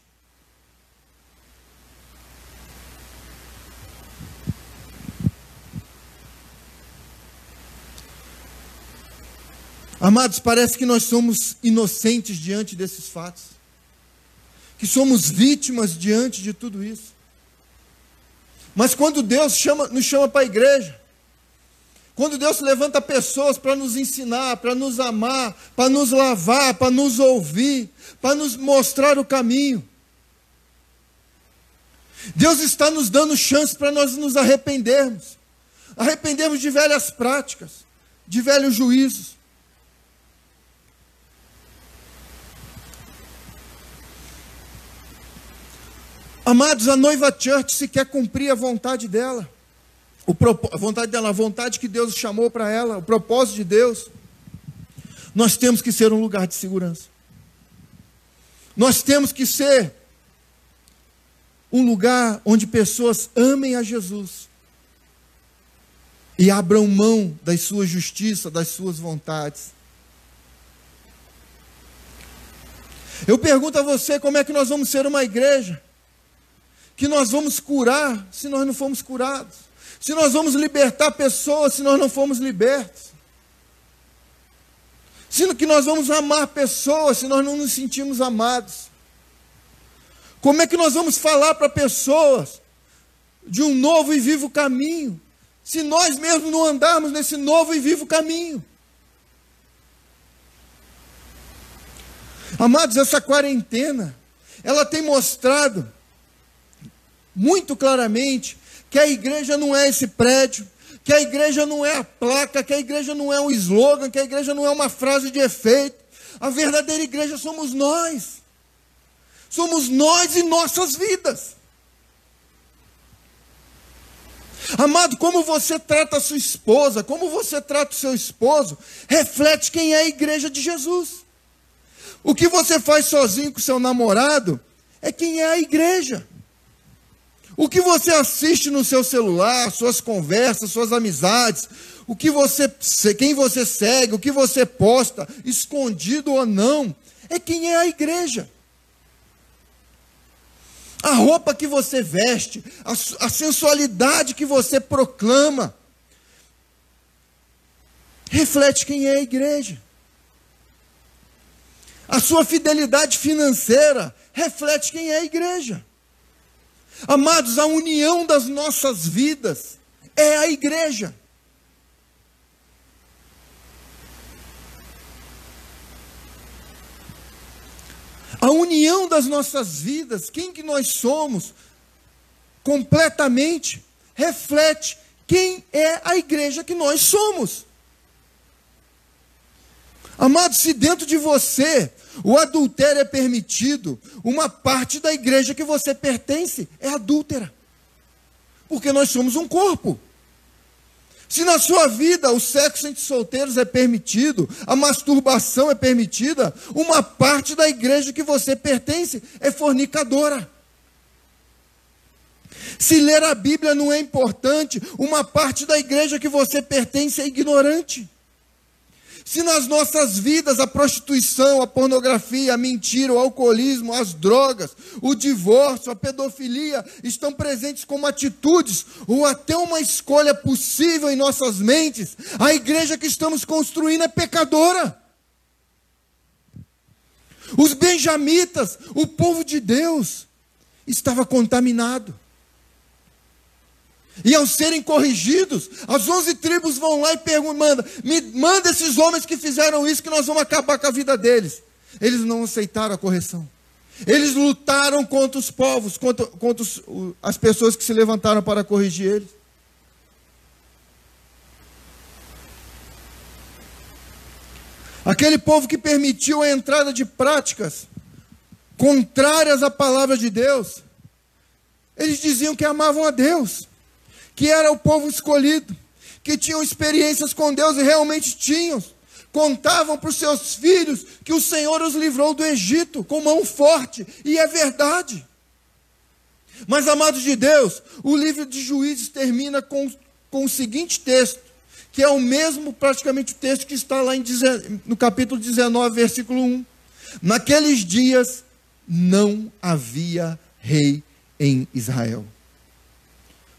Amados, parece que nós somos inocentes diante desses fatos, que somos vítimas diante de tudo isso. Mas quando Deus chama, nos chama para a igreja, quando Deus levanta pessoas para nos ensinar, para nos amar, para nos lavar, para nos ouvir, para nos mostrar o caminho, Deus está nos dando chance para nós nos arrependermos arrependermos de velhas práticas, de velhos juízos. Amados, a noiva church se quer cumprir a vontade dela. O, a vontade dela, a vontade que Deus chamou para ela, o propósito de Deus. Nós temos que ser um lugar de segurança. Nós temos que ser um lugar onde pessoas amem a Jesus e abram mão das suas justiças, das suas vontades. Eu pergunto a você como é que nós vamos ser uma igreja que nós vamos curar se nós não formos curados, se nós vamos libertar pessoas se nós não formos libertos, sendo que nós vamos amar pessoas se nós não nos sentimos amados. Como é que nós vamos falar para pessoas de um novo e vivo caminho, se nós mesmos não andarmos nesse novo e vivo caminho? Amados, essa quarentena, ela tem mostrado muito claramente que a igreja não é esse prédio, que a igreja não é a placa, que a igreja não é um slogan, que a igreja não é uma frase de efeito. A verdadeira igreja somos nós. Somos nós e nossas vidas. Amado, como você trata a sua esposa, como você trata o seu esposo, reflete quem é a igreja de Jesus. O que você faz sozinho com seu namorado é quem é a igreja. O que você assiste no seu celular, suas conversas, suas amizades, o que você, quem você segue, o que você posta, escondido ou não, é quem é a igreja. A roupa que você veste, a, a sensualidade que você proclama, reflete quem é a igreja. A sua fidelidade financeira reflete quem é a igreja. Amados, a união das nossas vidas é a igreja. A união das nossas vidas, quem que nós somos, completamente reflete quem é a igreja que nós somos. Amado, se dentro de você o adultério é permitido, uma parte da igreja que você pertence é adúltera. Porque nós somos um corpo. Se na sua vida o sexo entre solteiros é permitido, a masturbação é permitida, uma parte da igreja que você pertence é fornicadora. Se ler a Bíblia não é importante, uma parte da igreja que você pertence é ignorante. Se nas nossas vidas a prostituição, a pornografia, a mentira, o alcoolismo, as drogas, o divórcio, a pedofilia estão presentes como atitudes ou até uma escolha possível em nossas mentes, a igreja que estamos construindo é pecadora. Os benjamitas, o povo de Deus, estava contaminado. E ao serem corrigidos, as onze tribos vão lá e perguntam: manda, me manda esses homens que fizeram isso, que nós vamos acabar com a vida deles. Eles não aceitaram a correção. Eles lutaram contra os povos, contra, contra os, as pessoas que se levantaram para corrigir eles. Aquele povo que permitiu a entrada de práticas contrárias à palavra de Deus, eles diziam que amavam a Deus, que era o povo escolhido, que tinham experiências com Deus e realmente tinham. Contavam para os seus filhos que o Senhor os livrou do Egito com mão forte, e é verdade. Mas, amados de Deus, o livro de Juízes termina com, com o seguinte texto, que é o mesmo, praticamente, o texto que está lá em, no capítulo 19, versículo 1. Naqueles dias não havia rei em Israel.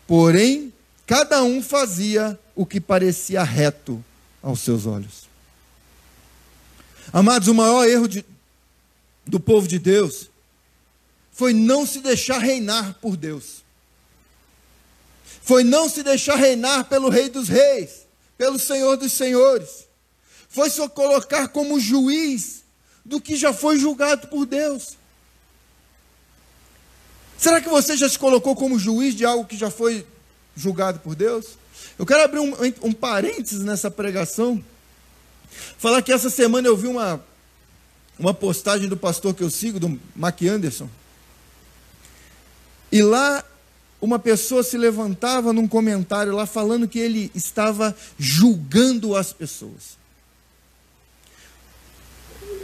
Porém, cada um fazia o que parecia reto aos seus olhos. Amados, o maior erro de, do povo de Deus foi não se deixar reinar por Deus. Foi não se deixar reinar pelo Rei dos Reis, pelo Senhor dos Senhores. Foi só colocar como juiz do que já foi julgado por Deus. Será que você já se colocou como juiz de algo que já foi julgado por Deus? Eu quero abrir um, um parênteses nessa pregação. Falar que essa semana eu vi uma, uma postagem do pastor que eu sigo, do Mac Anderson. E lá uma pessoa se levantava num comentário lá falando que ele estava julgando as pessoas.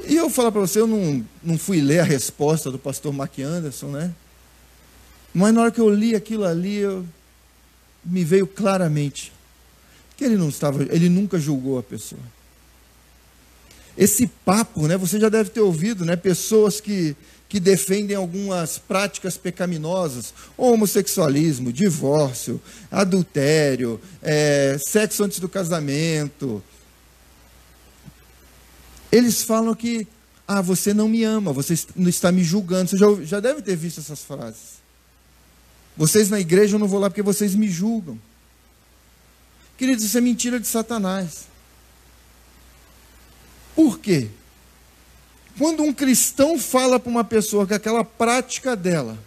E eu falar para você, eu não, não fui ler a resposta do pastor Mac Anderson, né? Mas na hora que eu li aquilo ali, eu, me veio claramente que ele não estava, ele nunca julgou a pessoa. Esse papo, né, você já deve ter ouvido, né, pessoas que que defendem algumas práticas pecaminosas, homossexualismo, divórcio, adultério, é, sexo antes do casamento. Eles falam que, ah, você não me ama, você não está me julgando. Você já, já deve ter visto essas frases. Vocês na igreja eu não vou lá porque vocês me julgam. Queridos, isso é mentira de Satanás. Por quê? Quando um cristão fala para uma pessoa que aquela prática dela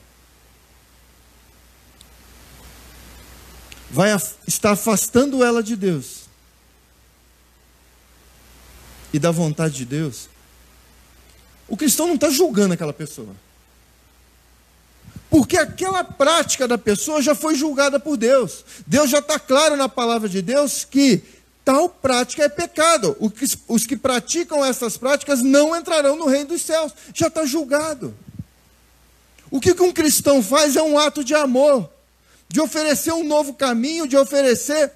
vai estar afastando ela de Deus e da vontade de Deus, o cristão não está julgando aquela pessoa. Porque aquela prática da pessoa já foi julgada por Deus. Deus já está claro na palavra de Deus que tal prática é pecado. Os que praticam essas práticas não entrarão no reino dos céus. Já está julgado. O que um cristão faz é um ato de amor, de oferecer um novo caminho, de oferecer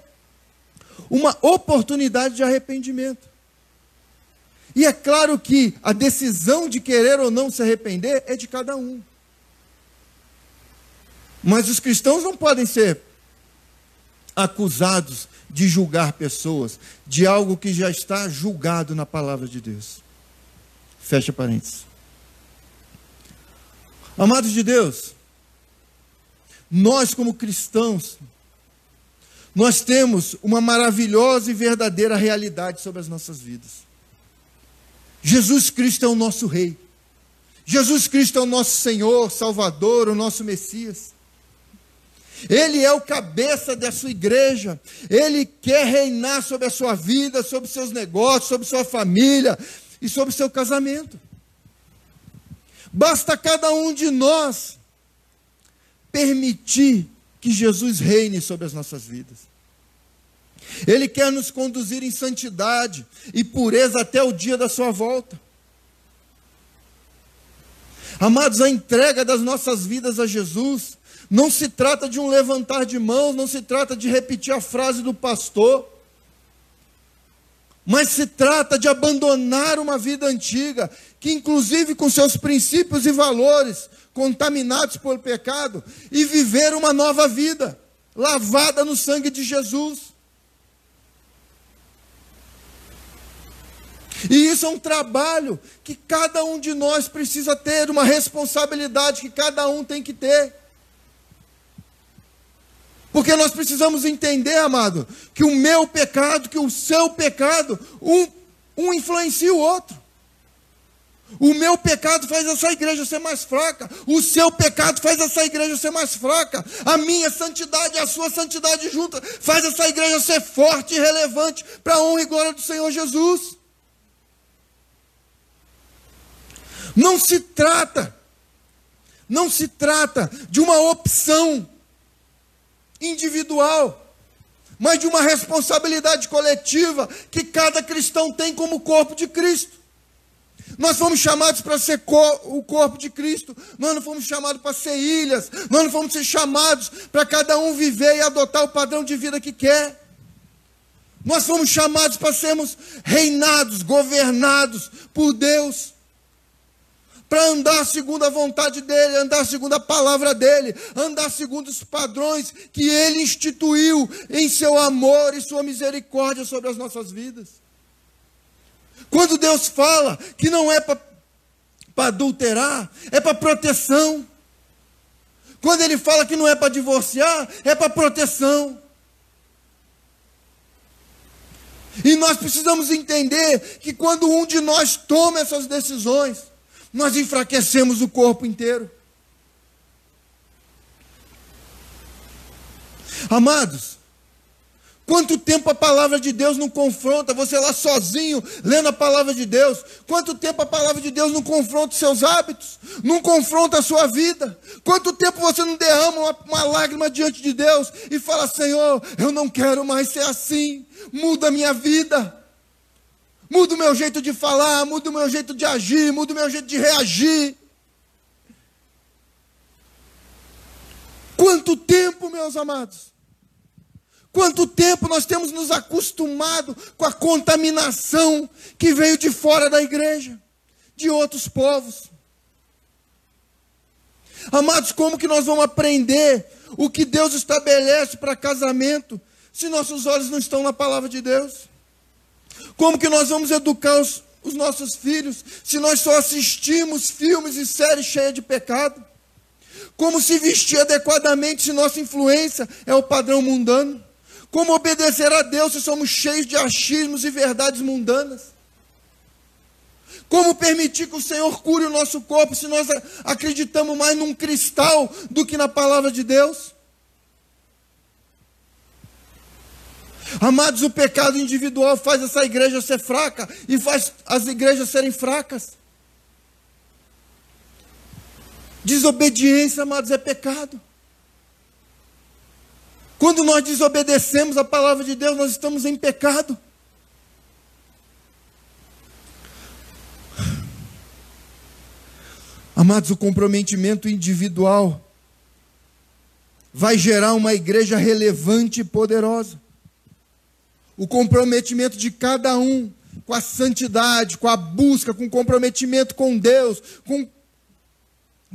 uma oportunidade de arrependimento. E é claro que a decisão de querer ou não se arrepender é de cada um. Mas os cristãos não podem ser acusados de julgar pessoas de algo que já está julgado na palavra de Deus. Fecha parênteses. Amados de Deus, nós como cristãos, nós temos uma maravilhosa e verdadeira realidade sobre as nossas vidas. Jesus Cristo é o nosso Rei. Jesus Cristo é o nosso Senhor, Salvador, o nosso Messias. Ele é o cabeça da sua igreja. Ele quer reinar sobre a sua vida, sobre seus negócios, sobre sua família e sobre seu casamento. Basta cada um de nós permitir que Jesus reine sobre as nossas vidas. Ele quer nos conduzir em santidade e pureza até o dia da sua volta. Amados, a entrega das nossas vidas a Jesus não se trata de um levantar de mãos, não se trata de repetir a frase do pastor, mas se trata de abandonar uma vida antiga, que inclusive com seus princípios e valores contaminados pelo pecado, e viver uma nova vida, lavada no sangue de Jesus. E isso é um trabalho que cada um de nós precisa ter, uma responsabilidade que cada um tem que ter. Porque nós precisamos entender, amado, que o meu pecado, que o seu pecado, um, um influencia o outro. O meu pecado faz essa igreja ser mais fraca. O seu pecado faz essa igreja ser mais fraca. A minha santidade e a sua santidade junta faz essa igreja ser forte e relevante para a honra e glória do Senhor Jesus. Não se trata, não se trata de uma opção individual mas de uma responsabilidade coletiva que cada cristão tem como corpo de Cristo. Nós fomos chamados para ser o corpo de Cristo, nós não fomos chamados para ser ilhas, nós não fomos ser chamados para cada um viver e adotar o padrão de vida que quer. Nós fomos chamados para sermos reinados, governados por Deus para andar segundo a vontade dele, andar segundo a palavra dele, andar segundo os padrões que ele instituiu em seu amor e sua misericórdia sobre as nossas vidas. Quando Deus fala que não é para adulterar, é para proteção. Quando ele fala que não é para divorciar, é para proteção. E nós precisamos entender que quando um de nós toma essas decisões, nós enfraquecemos o corpo inteiro. Amados, quanto tempo a palavra de Deus não confronta você lá sozinho, lendo a palavra de Deus? Quanto tempo a palavra de Deus não confronta os seus hábitos, não confronta a sua vida? Quanto tempo você não derrama uma, uma lágrima diante de Deus e fala: Senhor, eu não quero mais ser assim, muda a minha vida. Muda o meu jeito de falar, muda o meu jeito de agir, muda o meu jeito de reagir. Quanto tempo, meus amados? Quanto tempo nós temos nos acostumado com a contaminação que veio de fora da igreja, de outros povos. Amados, como que nós vamos aprender o que Deus estabelece para casamento se nossos olhos não estão na palavra de Deus? Como que nós vamos educar os, os nossos filhos se nós só assistimos filmes e séries cheias de pecado? Como se vestir adequadamente se nossa influência é o padrão mundano? Como obedecer a Deus se somos cheios de achismos e verdades mundanas? Como permitir que o Senhor cure o nosso corpo se nós acreditamos mais num cristal do que na palavra de Deus? Amados, o pecado individual faz essa igreja ser fraca e faz as igrejas serem fracas. Desobediência, amados, é pecado. Quando nós desobedecemos a palavra de Deus, nós estamos em pecado. Amados, o comprometimento individual vai gerar uma igreja relevante e poderosa o comprometimento de cada um com a santidade, com a busca, com o comprometimento com Deus, com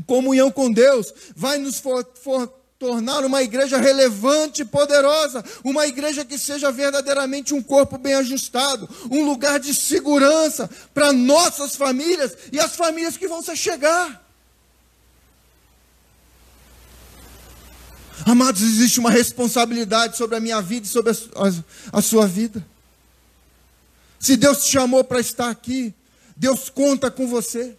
comunhão com Deus, vai nos for, for, tornar uma igreja relevante e poderosa, uma igreja que seja verdadeiramente um corpo bem ajustado, um lugar de segurança para nossas famílias e as famílias que vão se chegar. Amados, existe uma responsabilidade sobre a minha vida e sobre a, a, a sua vida. Se Deus te chamou para estar aqui, Deus conta com você.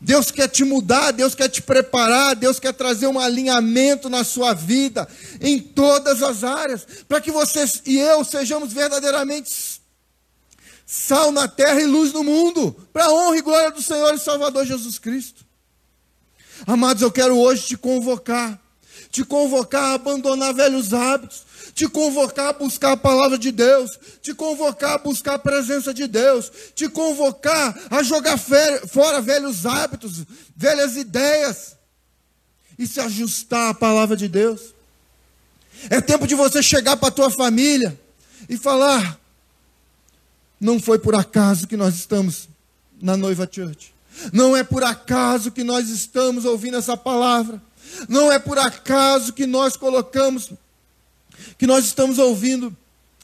Deus quer te mudar, Deus quer te preparar, Deus quer trazer um alinhamento na sua vida, em todas as áreas, para que você e eu sejamos verdadeiramente sal na terra e luz no mundo, para a honra e glória do Senhor e Salvador Jesus Cristo. Amados, eu quero hoje te convocar te convocar a abandonar velhos hábitos, te convocar a buscar a palavra de Deus, te convocar a buscar a presença de Deus, te convocar a jogar fora velhos hábitos, velhas ideias e se ajustar à palavra de Deus. É tempo de você chegar para a tua família e falar: não foi por acaso que nós estamos na Noiva Church. Não é por acaso que nós estamos ouvindo essa palavra. Não é por acaso que nós colocamos, que nós estamos ouvindo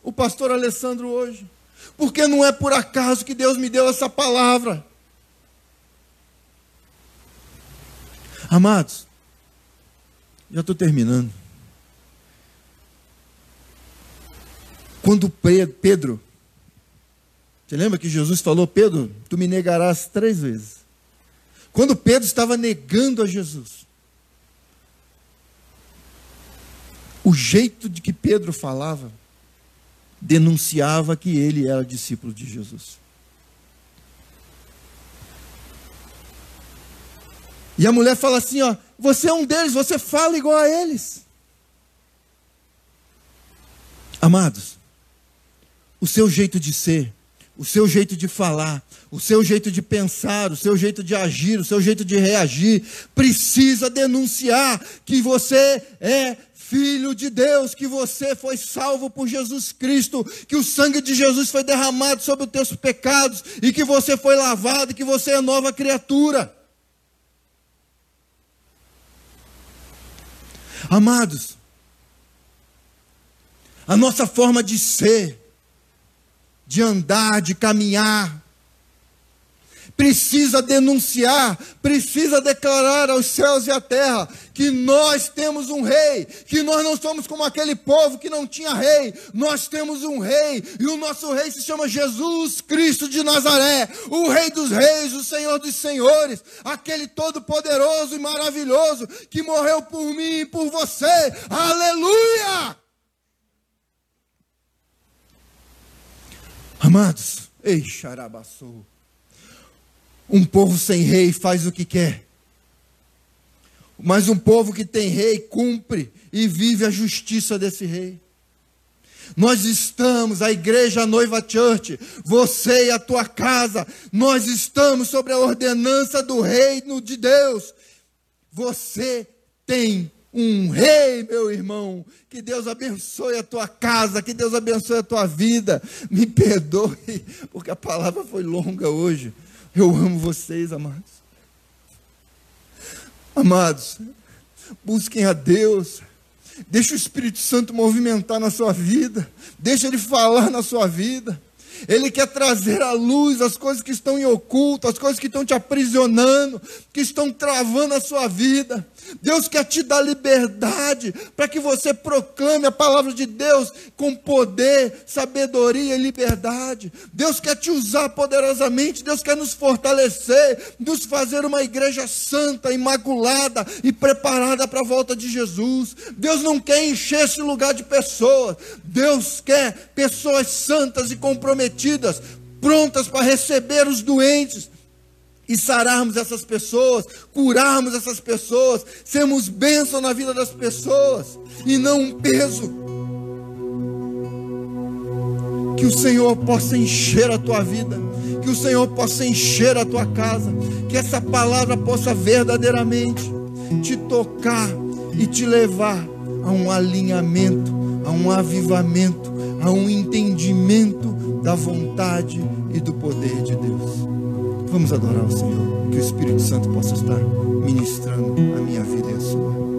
o pastor Alessandro hoje. Porque não é por acaso que Deus me deu essa palavra. Amados, já estou terminando. Quando Pedro Você lembra que Jesus falou, Pedro, tu me negarás três vezes. Quando Pedro estava negando a Jesus, o jeito de que Pedro falava denunciava que ele era discípulo de Jesus. E a mulher fala assim: ó, você é um deles, você fala igual a eles. Amados, o seu jeito de ser, o seu jeito de falar, o seu jeito de pensar, o seu jeito de agir, o seu jeito de reagir, precisa denunciar que você é filho de Deus, que você foi salvo por Jesus Cristo, que o sangue de Jesus foi derramado sobre os teus pecados e que você foi lavado, que você é nova criatura. Amados, a nossa forma de ser, de andar, de caminhar, precisa denunciar, precisa declarar aos céus e à terra que nós temos um rei, que nós não somos como aquele povo que não tinha rei, nós temos um rei, e o nosso rei se chama Jesus Cristo de Nazaré, o rei dos reis, o Senhor dos senhores, aquele todo-poderoso e maravilhoso que morreu por mim e por você. Aleluia! Amados, ei, xarabaçou. Um povo sem rei faz o que quer. Mas um povo que tem rei cumpre e vive a justiça desse rei. Nós estamos, a igreja a Noiva Church, você e a tua casa, nós estamos sobre a ordenança do reino de Deus. Você tem um rei, meu irmão. Que Deus abençoe a tua casa, que Deus abençoe a tua vida. Me perdoe, porque a palavra foi longa hoje. Eu amo vocês, amados. Amados, busquem a Deus. Deixa o Espírito Santo movimentar na sua vida. Deixa ele falar na sua vida. Ele quer trazer à luz as coisas que estão em oculto, as coisas que estão te aprisionando, que estão travando a sua vida. Deus quer te dar liberdade para que você proclame a palavra de Deus com poder, sabedoria e liberdade. Deus quer te usar poderosamente, Deus quer nos fortalecer, nos fazer uma igreja santa, imaculada e preparada para a volta de Jesus. Deus não quer encher esse lugar de pessoas, Deus quer pessoas santas e comprometidas, prontas para receber os doentes e sararmos essas pessoas, curarmos essas pessoas, sermos bênção na vida das pessoas e não um peso. Que o Senhor possa encher a tua vida, que o Senhor possa encher a tua casa, que essa palavra possa verdadeiramente te tocar e te levar a um alinhamento, a um avivamento, a um entendimento da vontade e do poder de Deus. Vamos adorar o Senhor, que o Espírito Santo possa estar ministrando a minha vida e a sua.